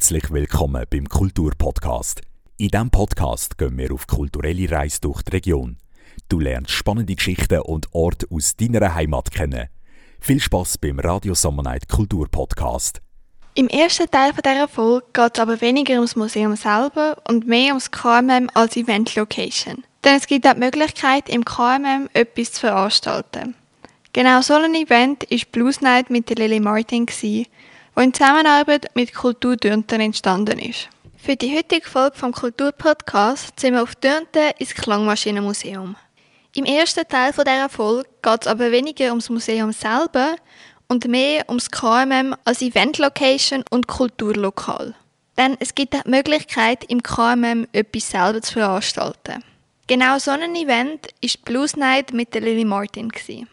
Herzlich willkommen beim Kulturpodcast. In diesem Podcast gehen wir auf kulturelle Reise durch die Region. Du lernst spannende Geschichten und Orte aus deiner Heimat kennen. Viel Spaß beim Radio Summer Night Kulturpodcast. Im ersten Teil dieser Folge geht es aber weniger ums Museum selber und mehr ums KMM als Event Location. Denn es gibt auch die Möglichkeit, im KMM etwas zu veranstalten. Genau so ein Event war Blues Night mit Lily Martin, die in Zusammenarbeit mit Kultur Dürnten entstanden ist. Für die heutige Folge vom Kulturpodcast sind wir auf Dürnten ins Klangmaschinenmuseum. Im ersten Teil dieser Folge geht es aber weniger ums Museum selber und mehr ums KMM als Event-Location und Kulturlokal. Denn es gibt auch die Möglichkeit, im KMM etwas selber zu veranstalten. Genau so ein Event ist Blues Night mit der Lily Martin. Gewesen.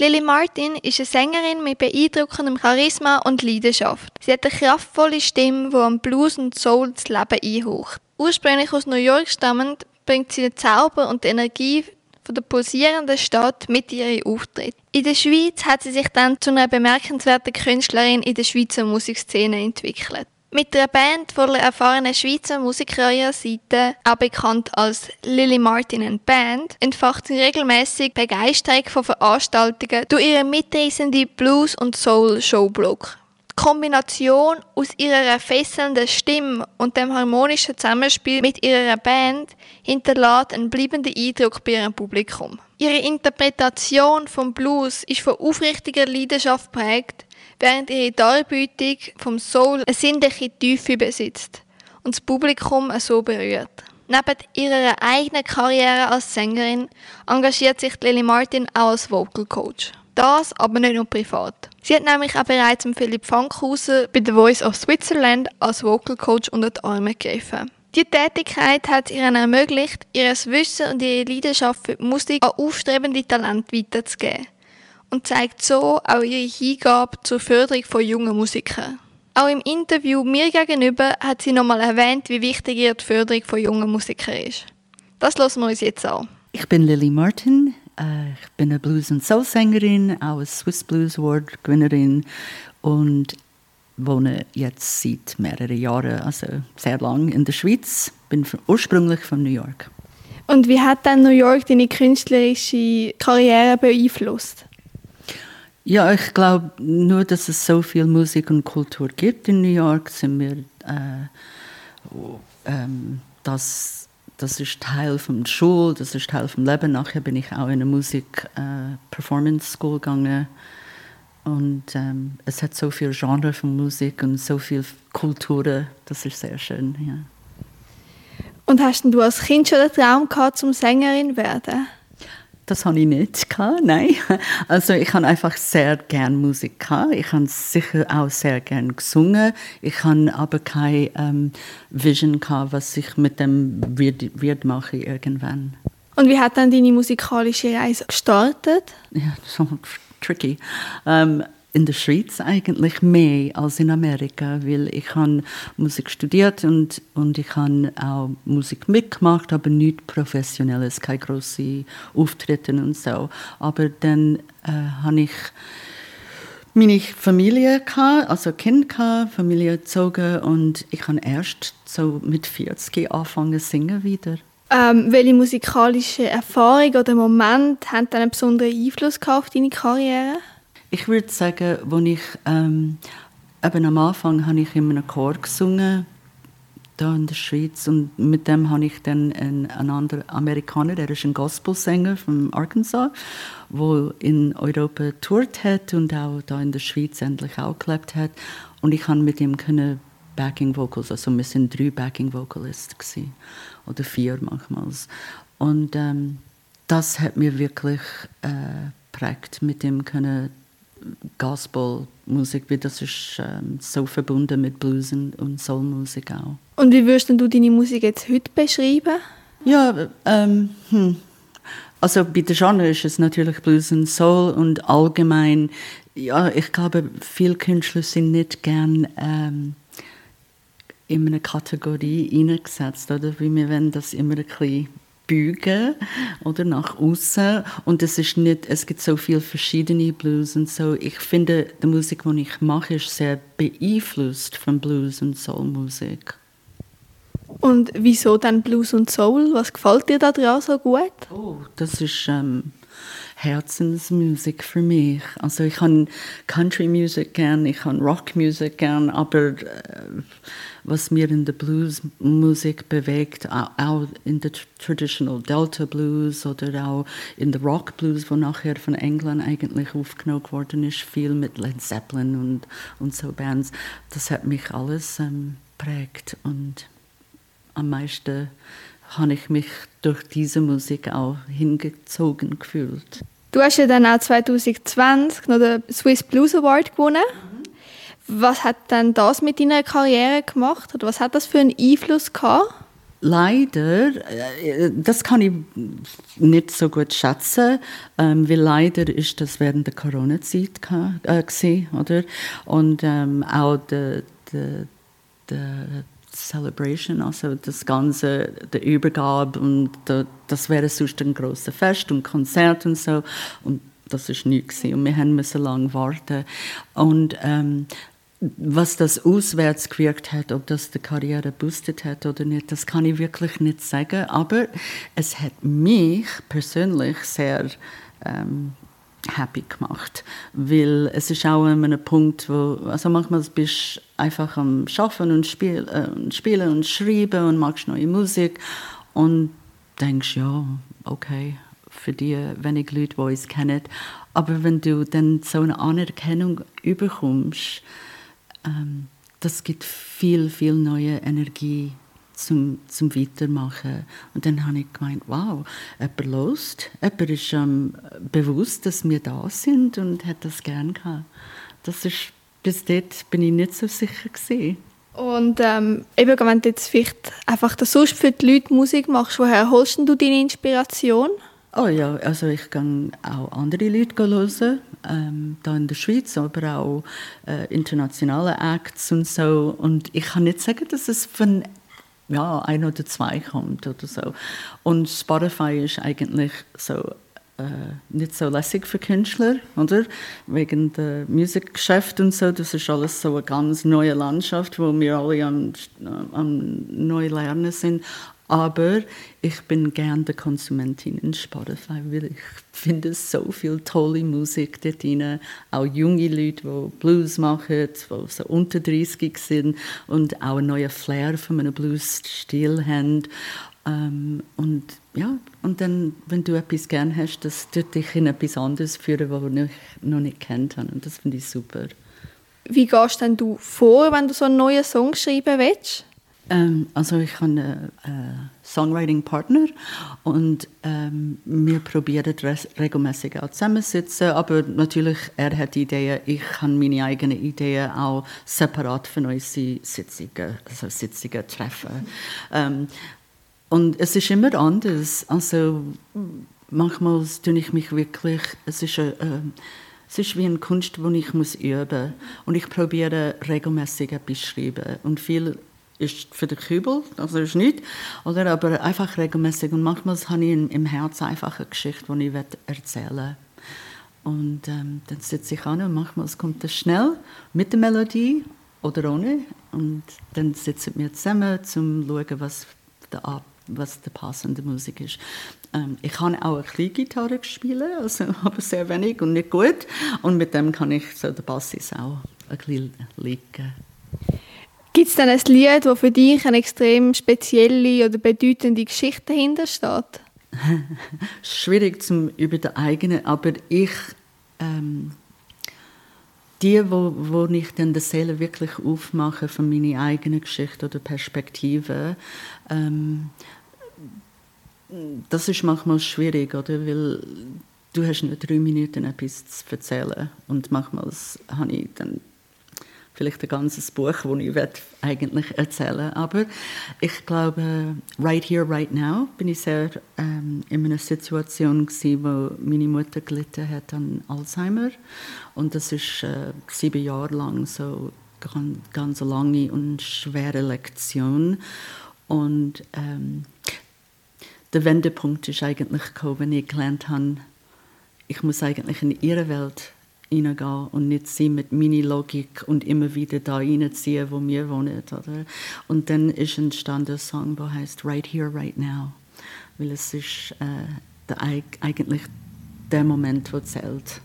Lily Martin ist eine Sängerin mit beeindruckendem Charisma und Leidenschaft. Sie hat eine kraftvolle Stimme, die am Blues und Soul das Leben einhaucht. Ursprünglich aus New York stammend, bringt sie den Zauber und die Energie von der pulsierenden Stadt mit ihren Auftritt. In der Schweiz hat sie sich dann zu einer bemerkenswerten Künstlerin in der Schweizer Musikszene entwickelt. Mit einer Band voller erfahrener Schweizer Musiker ihrer Seite, auch bekannt als Lily Martin and Band, entfacht sie regelmäßig Begeisterung von Veranstaltungen durch ihren mitreißenden Blues- und Soul-Showblock. Die Kombination aus ihrer fesselnden Stimme und dem harmonischen Zusammenspiel mit ihrer Band hinterlässt einen bleibenden Eindruck bei ihrem Publikum. Ihre Interpretation vom Blues ist von aufrichtiger Leidenschaft prägt, während ihre Darbietung vom Soul eine sinnliche Tiefe besitzt und das Publikum so berührt. Neben ihrer eigenen Karriere als Sängerin engagiert sich Lily Martin auch als Vocal Coach. Das aber nicht nur privat. Sie hat nämlich auch bereits Philipp Fankhauser bei The Voice of Switzerland als Vocal Coach unter die Arme gegriffen. Die Tätigkeit hat ihr ermöglicht, ihr Wissen und ihre Leidenschaft für die Musik an aufstrebende Talente weiterzugeben und zeigt so auch ihre Hingabe zur Förderung von jungen Musikern. Auch im Interview mir gegenüber hat sie nochmal erwähnt, wie wichtig ihr die Förderung von jungen Musikern ist. Das lassen wir uns jetzt an. Ich bin Lily Martin. Äh, ich bin eine Blues- und Soul-Sängerin, auch eine Swiss Blues Award-Gewinnerin und wohne jetzt seit mehreren Jahren, also sehr lang in der Schweiz. Bin ursprünglich von New York. Und wie hat dann New York deine künstlerische Karriere beeinflusst? Ja, ich glaube, nur, dass es so viel Musik und Kultur gibt in New York, sind wir, äh, ähm, das, das ist Teil von der Schule, das ist Teil vom Leben. Nachher bin ich auch in eine Musik äh, gegangen und ähm, es hat so viel Genre von Musik und so viel Kultur, das ist sehr schön. Ja. Und hast du als Kind schon den Traum gehabt, zum Sängerin werden? Das habe ich nicht gehabt, nein. Also ich habe einfach sehr gern Musik gehabt. Ich habe sicher auch sehr gern gesungen. Ich habe aber keine ähm, Vision gehabt, was ich mit dem wird, wird mache irgendwann. Und wie hat dann deine musikalische Reise gestartet? Ja, so tricky. Ähm, in der Schweiz eigentlich mehr als in Amerika, weil ich habe Musik studiert und, und ich habe auch Musik mitgemacht, aber nicht professionelles, keine grossen Auftritte und so. Aber dann äh, habe ich meine Familie gehabt, also Kind gehabt, Familie erzogen und ich habe erst so mit 40 angefangen zu singen wieder. Ähm, welche musikalische Erfahrung oder Moment haben einen besonderen Einfluss auf deine Karriere? Ich würde sagen, als ich ähm, eben am Anfang habe ich in einem Chor gesungen, da in der Schweiz. Und mit dem habe ich dann einen, einen anderen Amerikaner, der ist ein Gospelsänger von Arkansas, wo in Europa tourt hat und auch da in der Schweiz endlich auch gelebt hat. Und ich kann mit ihm können Backing Vocals, also wir sind drei Backing Vocalisten gewesen, oder vier manchmal. Und ähm, das hat mir wirklich äh, prägt, mit ihm können Gospelmusik, weil das ist ähm, so verbunden mit Blues und Soulmusik auch. Und wie würdest du deine Musik jetzt heute beschreiben? Ja, ähm, hm. also bei der Genre ist es natürlich Blues und Soul und allgemein, ja, ich glaube, viele Künstler sind nicht gern ähm, in eine Kategorie hineingesetzt, oder? Wie wir wollen das immer ein bisschen bügen oder nach außen und es ist nicht es gibt so viele verschiedene Blues und so. Ich finde die Musik die ich mache ist sehr beeinflusst von Blues und Soulmusik. Und wieso dann Blues und Soul? Was gefällt dir daran so gut? Oh das ist ähm, Herzensmusik für mich. Also ich habe Country Music gern, ich habe Rock Music gern, aber äh, was mir in der Blues Musik bewegt, auch, auch in der traditional Delta Blues oder auch in der Rock Blues, wo nachher von England eigentlich aufgenommen worden ist, viel mit Led Zeppelin und und so Bands, das hat mich alles ähm, prägt und am meisten habe ich mich durch diese Musik auch hingezogen gefühlt. Du hast ja dann auch 2020 noch den Swiss Blues Award gewonnen. Mhm. Was hat denn das mit deiner Karriere gemacht oder was hat das für einen Einfluss gehabt? Leider, äh, das kann ich nicht so gut schätzen, ähm, weil leider ist das während der Corona-Zeit äh, oder? Und ähm, auch der, der, der Celebration, also das ganze, der Übergabe und der, das wäre sonst ein großes Fest und Konzert und so. Und das ist nichts und wir haben müssen lang warten. Und ähm, was das auswärts gewirkt hat, ob das die Karriere boostet hat oder nicht, das kann ich wirklich nicht sagen, aber es hat mich persönlich sehr ähm, happy gemacht, weil es ist auch an einem Punkt, wo also manchmal bist du einfach am Schaffen und spiel, äh, spielen und schreiben und magst neue Musik und denkst ja okay für die wenige Leute, die uns kennen, aber wenn du dann so eine Anerkennung überkommst, ähm, das gibt viel viel neue Energie zum, zum Weitermachen. Und dann habe ich gemeint, wow, jemand lost, jemand ist ähm, bewusst, dass wir da sind und hat das gerne gehabt. Das ist, bis dort bin ich nicht so sicher gewesen. Und ähm, eben, wenn du jetzt vielleicht einfach das sonst für die Leute Musik machst, woher holst du deine Inspiration? Oh ja, also ich kann auch andere Leute hören, ähm, da in der Schweiz, aber auch äh, internationale Acts und so. Und ich kann nicht sagen, dass es von ja, ein oder zwei kommt oder so. Und Spotify ist eigentlich so äh, nicht so lässig für Künstler, oder? Wegen der Musikgeschäft und so. Das ist alles so eine ganz neue Landschaft, wo wir alle am, am neu lernen sind. Aber ich bin gern der Konsumentin in Spotify, weil ich finde so viel tolle Musik dort drin. Auch junge Leute, die Blues machen, die so unter 30 sind und auch einen neuen Flair von einem Blues-Stil haben. Ähm, und ja, und dann, wenn du etwas gern hast, das tut dich in etwas anderes führen, was ich noch nicht kennt habe. Und das finde ich super. Wie gehst denn du vor, wenn du so einen neuen Song schreiben willst? Ähm, also ich habe einen äh, Songwriting-Partner und ähm, wir probieren regelmäßig auch zusammensitzen, aber natürlich, er hat Ideen, ich habe meine eigenen Ideen auch separat von unseren Sitzungen, also Sitzungen treffen. Ähm, und es ist immer anders, also manchmal tue ich mich wirklich, es ist eine, äh, es ist wie eine Kunst, die ich üben muss. Und ich probiere regelmäßig etwas zu schreiben. Und viel ist für den Kübel, also ist nicht, oder? aber einfach regelmäßig. Und manchmal habe ich im Herzen einfach eine Geschichte, die ich erzählen will. Und ähm, dann sitze ich an und manchmal kommt das schnell mit der Melodie oder ohne. Und dann sitzen wir zusammen, um zu schauen, was der, was die passende Musik ist. Ähm, ich kann auch eine kleine Gitarre spielen, also, aber sehr wenig und nicht gut. Und mit dem kann ich so den Bassis auch ein bisschen liegen. Gibt es denn ein Lied, das für dich eine extrem spezielle oder bedeutende Geschichte dahinter steht? Schwierig zum über die eigene, aber ich ähm, die, wo, wo ich dann die Seele wirklich aufmache von meiner eigenen Geschichte oder Perspektive, ähm, das ist manchmal schwierig, oder? Weil du hast nur drei Minuten etwas zu erzählen und manchmal habe ich dann vielleicht ein ganzes Buch, das ich eigentlich erzählen. Aber ich glaube, right here, right now, bin ich sehr ähm, in einer Situation gewesen, wo meine Mutter gelitten hat an Alzheimer. Und das ist äh, sieben Jahre lang so ganz, ganz lange und schwere Lektion. Und ähm, der Wendepunkt ist eigentlich gekommen, wenn ich gelernt habe, ich muss eigentlich in ihre Welt hineingehen und nicht sie mit Mini-Logik und immer wieder da reinziehen, wo wir wohnen. Oder? Und dann ist entstanden ein Song, der heißt Right Here, Right Now. Weil es ist äh, der, eigentlich der Moment, der zählt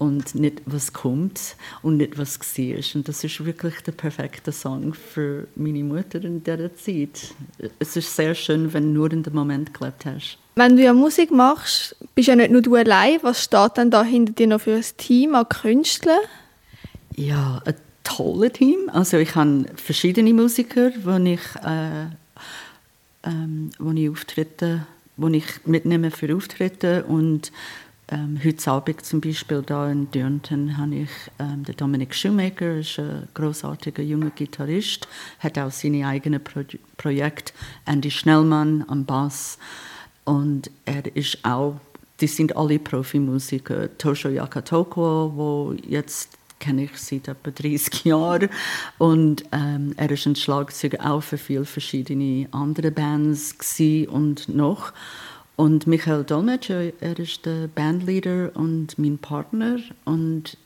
und nicht was kommt und nicht was war. Und das ist wirklich der perfekte Song für meine Mutter in dieser Zeit. Es ist sehr schön, wenn du nur in dem Moment gelebt hast. Wenn du ja Musik machst, bist ja nicht nur du allein. Was steht denn da hinter dir noch für ein Team an Künstlern? Ja, ein tolles Team. Also ich habe verschiedene Musiker, wo ich, äh, ähm, wo ich auftrete, wo ich mitnehme für Auftritte und ähm, heute Abend zum Beispiel da in Dürnten habe ich ähm, den Dominik Shoemaker, ist ein großartiger junger Gitarrist, hat auch seine eigenen Pro Projekte. Andy Schnellmann am Bass und er ist auch, die sind alle Profimusiker. Tosho Yakatoko, wo jetzt kenne ich seit etwa 30 Jahren und ähm, er ist ein Schlagzeuger auch für viele verschiedene andere Bands und noch. Und Michael Dolmetscher, er ist der Bandleader und mein Partner. Und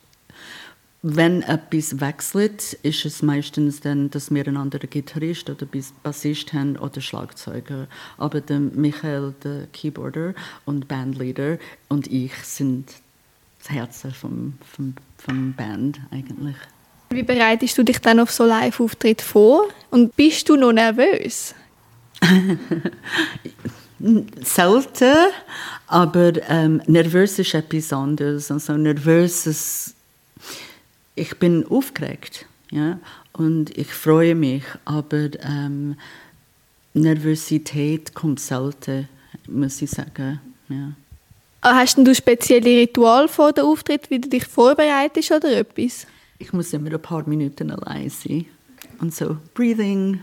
wenn etwas wechselt, ist es meistens dann, dass wir einen anderen Gitarrist oder Bassist haben oder Schlagzeuger. Aber der Michael, der Keyboarder und Bandleader und ich sind das Herz vom, vom, vom Band eigentlich. Wie bereitest du dich dann auf so Live-Auftritt vor? Und bist du noch nervös? selten, aber ähm, nervös ist etwas anderes. Also nervös ich bin aufgeregt, ja, und ich freue mich, aber ähm, Nervosität kommt selten, muss ich sagen, ja. Ah, hast du spezielle Ritual vor dem Auftritt, wie du dich vorbereitest oder etwas? Ich muss immer ein paar Minuten allein sein und so Breathing,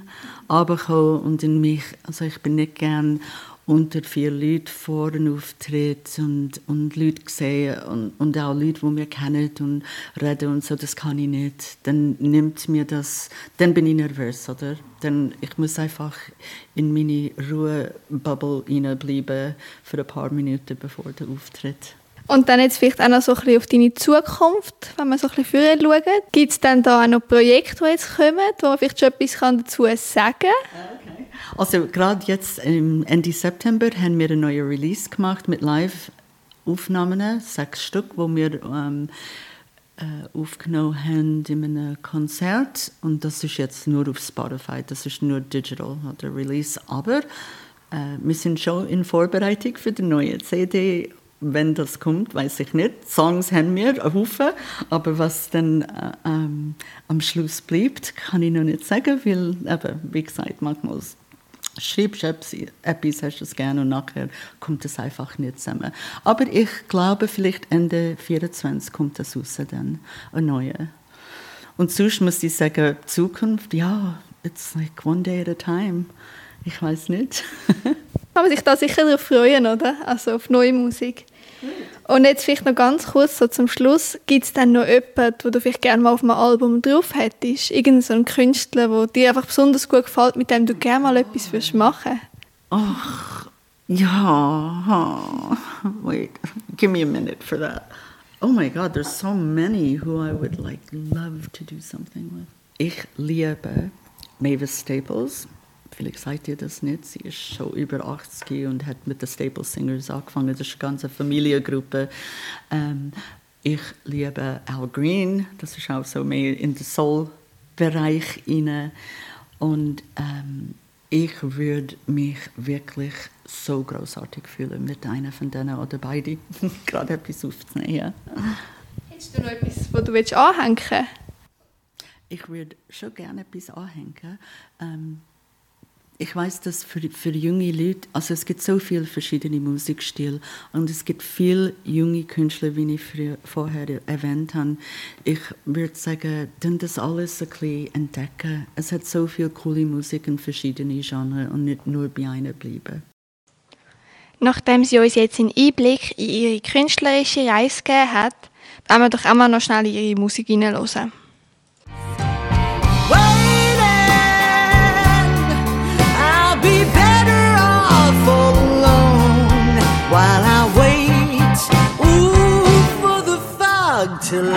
runterkommen und in mich, also ich bin nicht gern unter vier Leuten vorne auftritt und, und Leute sehen und, und auch Leute, die wir kennen und reden und so, das kann ich nicht. Dann nimmt mir das, dann bin ich nervös, oder? Dann, ich muss einfach in meine Ruhebubble hineinbleiben für ein paar Minuten, bevor der Auftritt. Und dann jetzt vielleicht auch noch so ein bisschen auf deine Zukunft, wenn wir so ein bisschen schauen. Gibt es dann da auch noch Projekte, die jetzt kommen, wo man vielleicht schon etwas dazu sagen kann? Also gerade jetzt Ende September haben wir eine neue Release gemacht mit Live-Aufnahmen, sechs Stück, wo wir ähm, äh, aufgenommen haben in einem Konzert. Und das ist jetzt nur auf Spotify, das ist nur digital, der Release. Aber äh, wir sind schon in Vorbereitung für die neue CD wenn das kommt, weiß ich nicht. Songs haben wir, einen Haufen, aber was dann äh, ähm, am Schluss bleibt, kann ich noch nicht sagen, weil, eben, wie gesagt, manchmal schreibst etwas, hast es gerne und nachher kommt es einfach nicht zusammen. Aber ich glaube, vielleicht Ende 2024 kommt das raus dann, ein neuer. Und sonst muss ich sagen, Zukunft, ja, it's like one day at a time. Ich weiß nicht. Man sich da sicher freuen, oder? Also auf neue Musik. Und jetzt vielleicht noch ganz kurz so zum Schluss. Gibt es denn noch jemanden, wo du vielleicht gerne mal auf einem Album drauf hättest? Irgend so Künstler, der dir einfach besonders gut gefällt, mit dem du gerne mal etwas würdest machen Ach, ja. Wait, give me a minute for that. Oh my God, there's so many who I would like love to do something with. Ich liebe Mavis Staples. Vielleicht sagt ihr das nicht. Sie ist schon über 80 und hat mit den Staple Singers angefangen. Das ist eine ganze Familiengruppe. Ähm, ich liebe Al Green. Das ist auch so mehr in den Soul-Bereich Und ähm, ich würde mich wirklich so großartig fühlen mit einer von denen oder beide. Gerade etwas aufzunehmen. Hättest du noch etwas, was du anhängen willst? Ich würde schon gerne etwas anhängen. Ähm, ich weiß, dass für, für junge Leute, also es gibt so viele verschiedene Musikstile und es gibt viele junge Künstler, wie ich früher, vorher erwähnt habe. Ich würde sagen, dann das alles ein bisschen entdecken. Es hat so viel coole Musik in verschiedenen Genres und nicht nur bei einer bleiben. Nachdem sie uns jetzt einen Einblick in ihre künstlerische Reise gegeben hat, wollen wir doch einmal noch schnell ihre Musik hineinhören. to live.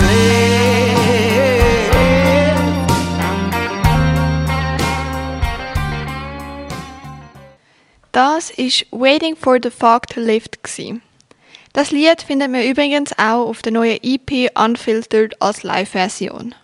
Das ist Waiting for the Fog to Lift. Das Lied findet man übrigens auch auf der neuen EP Unfiltered als Live-Version.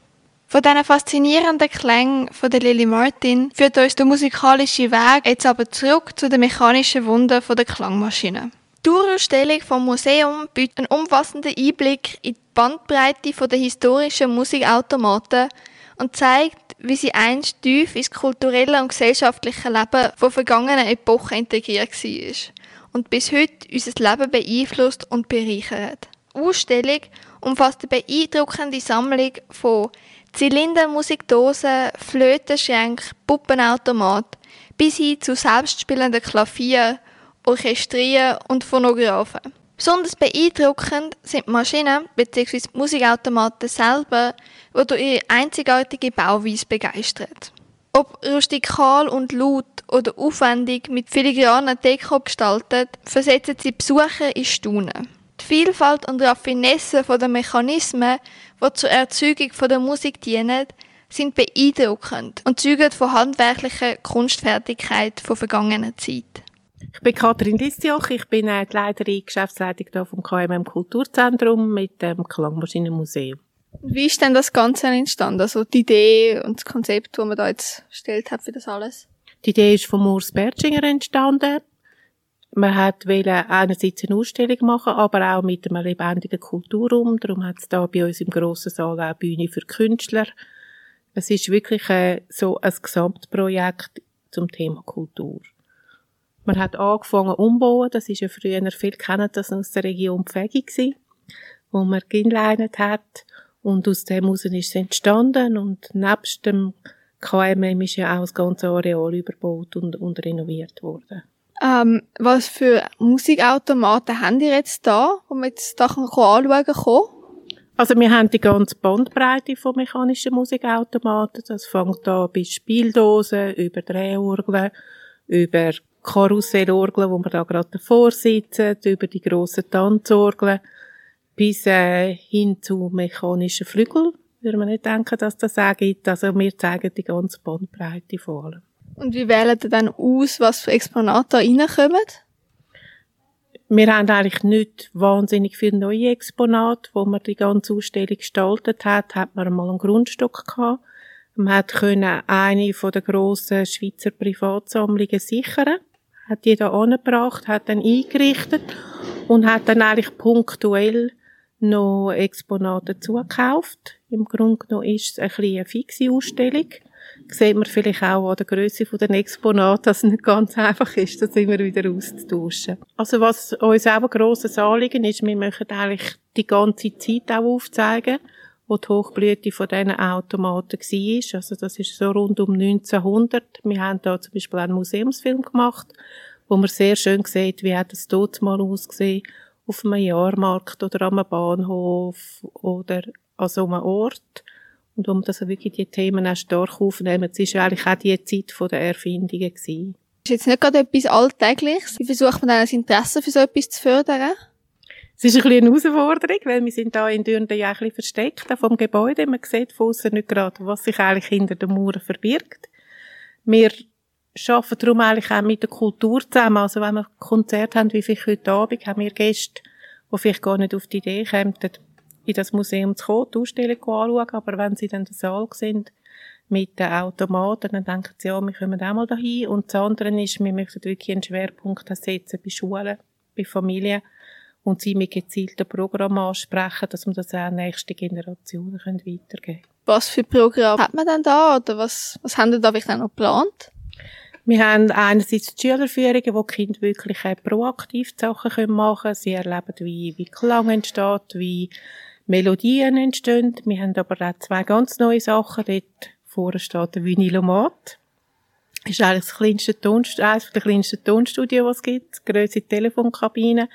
Von diesen faszinierenden Klängen von der Lily Martin führt uns der musikalische Weg jetzt aber zurück zu den mechanischen Wunden der Klangmaschine. Die Tourausstellung vom Museum bietet einen umfassenden Einblick in die Bandbreite der historischen Musikautomaten und zeigt, wie sie einst tief ins kulturelle und gesellschaftliche Leben von vergangenen Epochen integriert war und bis heute unser Leben beeinflusst und bereichert. Die Ausstellung umfasst eine beeindruckende Sammlung von Zylindermusikdosen, Flötenschränken, Puppenautomaten bis hin zu selbstspielenden Klavier, Orchestrien und Phonographen. Besonders beeindruckend sind Maschinen bzw. Musikautomaten selber, die durch ihre einzigartige Bauweise begeistern. Ob rustikal und laut oder aufwendig mit filigranen Deko gestaltet, versetzen sie Besucher in Staunen. Die Vielfalt und Raffinesse der Mechanismen, die zur Erzeugung der Musik dienen, sind beeindruckend und zeugen von handwerklicher Kunstfertigkeit von vergangener Zeit. Ich bin Katrin Listioch, ich bin äh, die Leiterin, Geschäftsleitung hier vom KMM Kulturzentrum mit dem Klangmaschinenmuseum. Wie ist denn das Ganze entstanden? Also die Idee und das Konzept, das man da jetzt gestellt hat für das alles? Die Idee ist von Urs Bertschinger entstanden. Man hat einerseits eine Ausstellung machen, aber auch mit einem lebendigen Kulturraum. Darum hat es da bei uns im grossen Saal auch Bühne für Künstler. Es ist wirklich äh, so ein Gesamtprojekt zum Thema Kultur. Man hat angefangen umbauen. Das ist ja früher, viel kennen das aus der Region Pfägi gewesen, wo man gelinleinet hat. Und aus dem heraus ist es entstanden. Und nebst dem KMM ist ja auch das ganze Areal überbaut und, und renoviert worden. Ähm, was für Musikautomaten haben ihr jetzt da, wo man jetzt da anschauen kann? Also wir haben die ganze Bandbreite von mechanischen Musikautomaten. Das fängt da bei Spieldosen, über Drehorgeln, über Karussellorgeln, wo wir da gerade davor sitzen, über die grossen Tanzorgeln, bis äh, hin zu mechanischen Flügeln. Würde man nicht denken, dass das auch gibt. Also wir zeigen die ganze Bandbreite vor allem. Und wie wählen ihr dann aus, was für Exponate da reinkommen? Wir haben eigentlich nicht wahnsinnig viele neue Exponate. Wo man die ganze Ausstellung gestaltet hat, hat man mal einen Grundstock gehabt. Man hat können eine von der grossen Schweizer Privatsammlungen sichern hat die da angebracht, hat dann eingerichtet und hat dann eigentlich punktuell noch Exponate zugekauft. Im Grunde genommen ist es ein bisschen eine fixe Ausstellung. Sieht man vielleicht auch an der Größe der Exponate, dass es nicht ganz einfach ist, das immer wieder auszutauschen. Also was uns auch ein grosses Anliegen ist, wir möchten eigentlich die ganze Zeit auch aufzeigen, wo die Hochblüte von diesen Automaten war. Also das ist so rund um 1900. Wir haben da zum Beispiel einen Museumsfilm gemacht, wo man sehr schön sieht, wie hat es dort mal ausgesehen, auf einem Jahrmarkt oder am Bahnhof oder an so einem Ort. Und man das wirklich die Themen auch stark aufnehmen. Es war eigentlich auch die Zeit der Erfindungen. Gewesen. Das ist jetzt nicht gerade etwas Alltägliches. Wie versucht man dann das Interesse für so etwas zu fördern? Es ist ein bisschen eine Herausforderung, weil wir sind da in Dürnden ja ein bisschen versteckt vom Gebäude. Man sieht von außen nicht gerade, was sich eigentlich hinter den Mauern verbirgt. Wir arbeiten darum eigentlich auch mit der Kultur zusammen. Also wenn wir Konzert haben, wie vielleicht heute Abend, haben wir Gäste, die vielleicht gar nicht auf die Idee kommen, in das Museum zu kommen, die Ausstellung anschauen, aber wenn sie dann in der Saal sind, mit den Automaten, dann denken sie, ja, wir kommen auch mal dahin. Und das andere ist, wir möchten wirklich einen Schwerpunkt setzen bei Schulen, bei Familien, und sie mit gezielten Programmen ansprechen, dass wir das auch an nächste Generationen weitergeben können. Was für Programme hat man denn da oder was, was haben Sie da vielleicht auch noch geplant? Wir haben einerseits die Schülerführungen, wo die Kinder wirklich proaktiv Sachen machen können. Sie erleben, wie, wie Klang entsteht, wie Melodien entstehen. Wir haben aber auch zwei ganz neue Sachen. Dort vorne steht der Vinylomat. Das ist eigentlich das kleinste Tonstudio, eines der kleinsten Tonstudien, was es gibt. Grösse Telefonkabine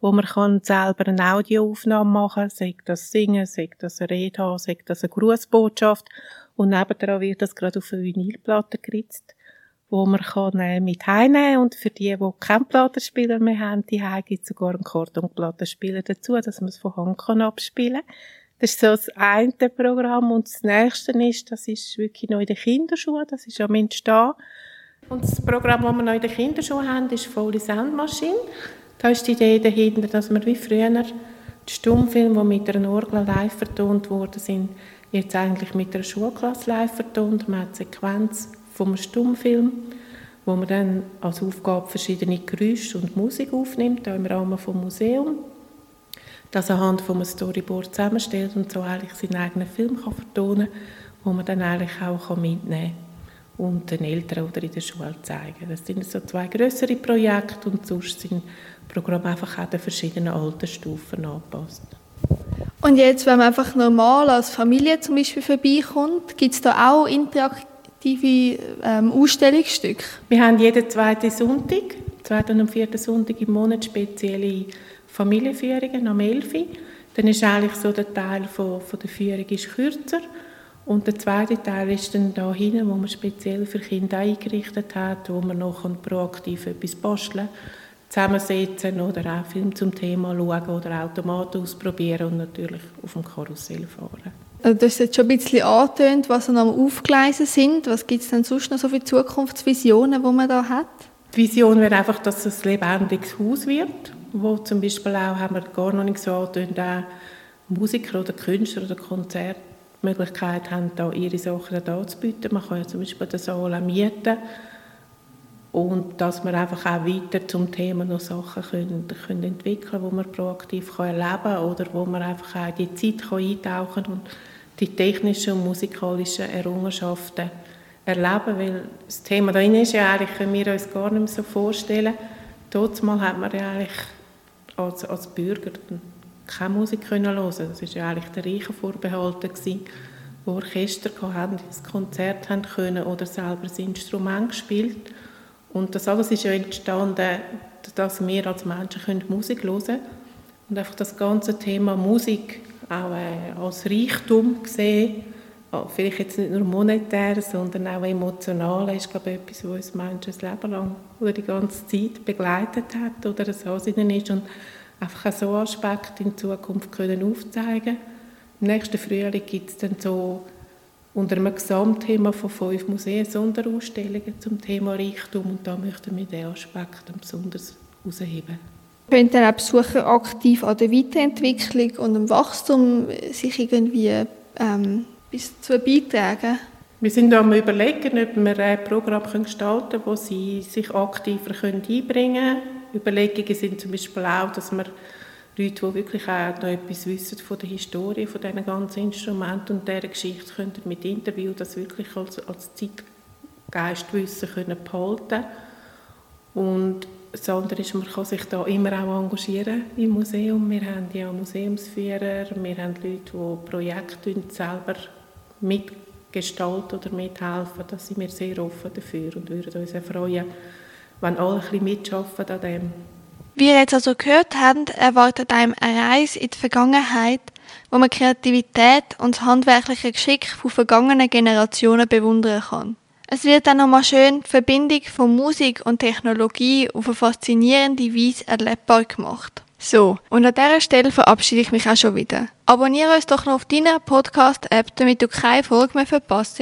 wo man kann selber eine Audioaufnahme machen kann, sei das Singen, sei das eine Rede haben, sei das eine Grußbotschaft. Und nebenan wird das gerade auf eine Vinylplatte geritzt, wo man kann äh, mit heimnehmen und für die, die keinen Plattenspieler mehr haben, die gibt es sogar einen Kartonplattenspieler dazu, dass man es von Hand kann abspielen Das ist so das eine Programm. Und das nächste ist, das ist wirklich noch in den Kinderschuhen, das ist am Entstehen. Und das Programm, das wir noch in der Kinderschule haben, ist Foley Soundmaschine. Da ist die Idee dahinter, dass wir wie früher die Stummfilme, die mit einer Orgel live vertont wurden, sind jetzt eigentlich mit einer Schulklasse live vertont. Man hat Sequenz vom Stummfilm, wo man dann als Aufgabe verschiedene Geräusche und Musik aufnimmt, auch im Rahmen des Museums. Das anhand von einem Storyboard zusammenstellt und so eigentlich seinen eigenen Film kann vertonen kann, wo man dann eigentlich auch mitnehmen kann und den Eltern oder in der Schule zeigen. Das sind so zwei größere Projekte und sonst sind Programme einfach auch den verschiedenen Altersstufen angepasst. Und jetzt, wenn man einfach normal als Familie zum Beispiel vorbeikommt, gibt es da auch interaktive ähm, Ausstellungsstücke? Wir haben jeden zweiten Sonntag, zweiten und vierten Sonntag im Monat spezielle Familienführungen am 11. Dann ist eigentlich so der Teil von, von der Führung ist kürzer und der zweite Teil ist dann da hinten, wo man speziell für Kinder eingerichtet hat, wo man noch proaktiv etwas basteln zusammensetzen oder auch Film zum Thema schauen oder Automaten ausprobieren und natürlich auf dem Karussell fahren. Also du hast jetzt schon ein bisschen angetönt, was noch am Aufgleisen sind. Was gibt es denn sonst noch so für Zukunftsvisionen, die man da hat? Die Vision wäre einfach, dass es ein lebendiges Haus wird, wo zum Beispiel auch, haben wir gar noch nicht so angetönt, auch Musiker oder Künstler oder Konzerte die Möglichkeit haben, da ihre Sachen da zu bieten. Man kann ja zum Beispiel Saal auch mieten und dass wir einfach auch weiter zum Thema noch Sachen können, können entwickeln wo man proaktiv kann erleben kann oder wo man einfach auch die Zeit kann eintauchen und die technischen und musikalischen Errungenschaften erleben, weil das Thema da ist ja eigentlich, können wir uns gar nicht mehr so vorstellen. Mal hat man ja eigentlich als, als Bürger keine Musik können hören. Das war ja eigentlich der Reichen vorbehalten die Orchester hatten, das Konzert haben können oder selber das Instrument gespielt. Und das alles ist ja entstanden, dass wir als Menschen können Musik hören können. Und einfach das ganze Thema Musik auch äh, als Reichtum sehen, vielleicht jetzt nicht nur monetär, sondern auch emotional, ist glaube ich etwas, was uns Menschen das Leben lang oder die ganze Zeit begleitet hat oder so. Ist und einfach so Aspekte in Zukunft können aufzeigen. Im nächsten Frühling gibt es dann so unter einem Gesamtthema von fünf Museen Sonderausstellungen zum Thema Reichtum und da möchten wir diesen Aspekt besonders herausheben. Können dann auch Besucher aktiv an der Weiterentwicklung und dem Wachstum sich irgendwie ähm, bis zu beitragen? Wir sind am überlegen, ob wir ein Programm gestalten können, wo sie sich aktiver einbringen können. Überlegungen sind zum Beispiel auch, dass wir Leute, die wirklich auch noch etwas wissen von der Historie von diesen ganzen Instrumenten und dieser Geschichte, könnten mit Interview das wirklich als, als Zeitgeistwissen können behalten Und das andere ist, man kann sich da immer auch engagieren im Museum. Wir haben ja Museumsführer, wir haben Leute, die Projekte selber mitgestalten oder mithelfen. Da sind wir sehr offen dafür und würden uns freuen, wenn alle ein bisschen mitschaffen an dem. Wie ihr jetzt also gehört habt, erwartet einem eine Reise in die Vergangenheit, wo man Kreativität und das handwerkliche Geschick von vergangenen Generationen bewundern kann. Es wird dann nochmal schön die Verbindung von Musik und Technologie auf eine faszinierende Weise erlebbar gemacht. So, und an dieser Stelle verabschiede ich mich auch schon wieder. Abonniere uns doch noch auf deiner Podcast-App, damit du keine Folge mehr verpasst.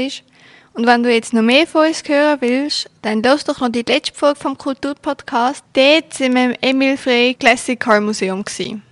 Und wenn du jetzt noch mehr von uns hören willst, dann lass doch noch die letzte Folge vom Kulturpodcast. Dort sind wir im Emil Frey Classic Car Museum gewesen.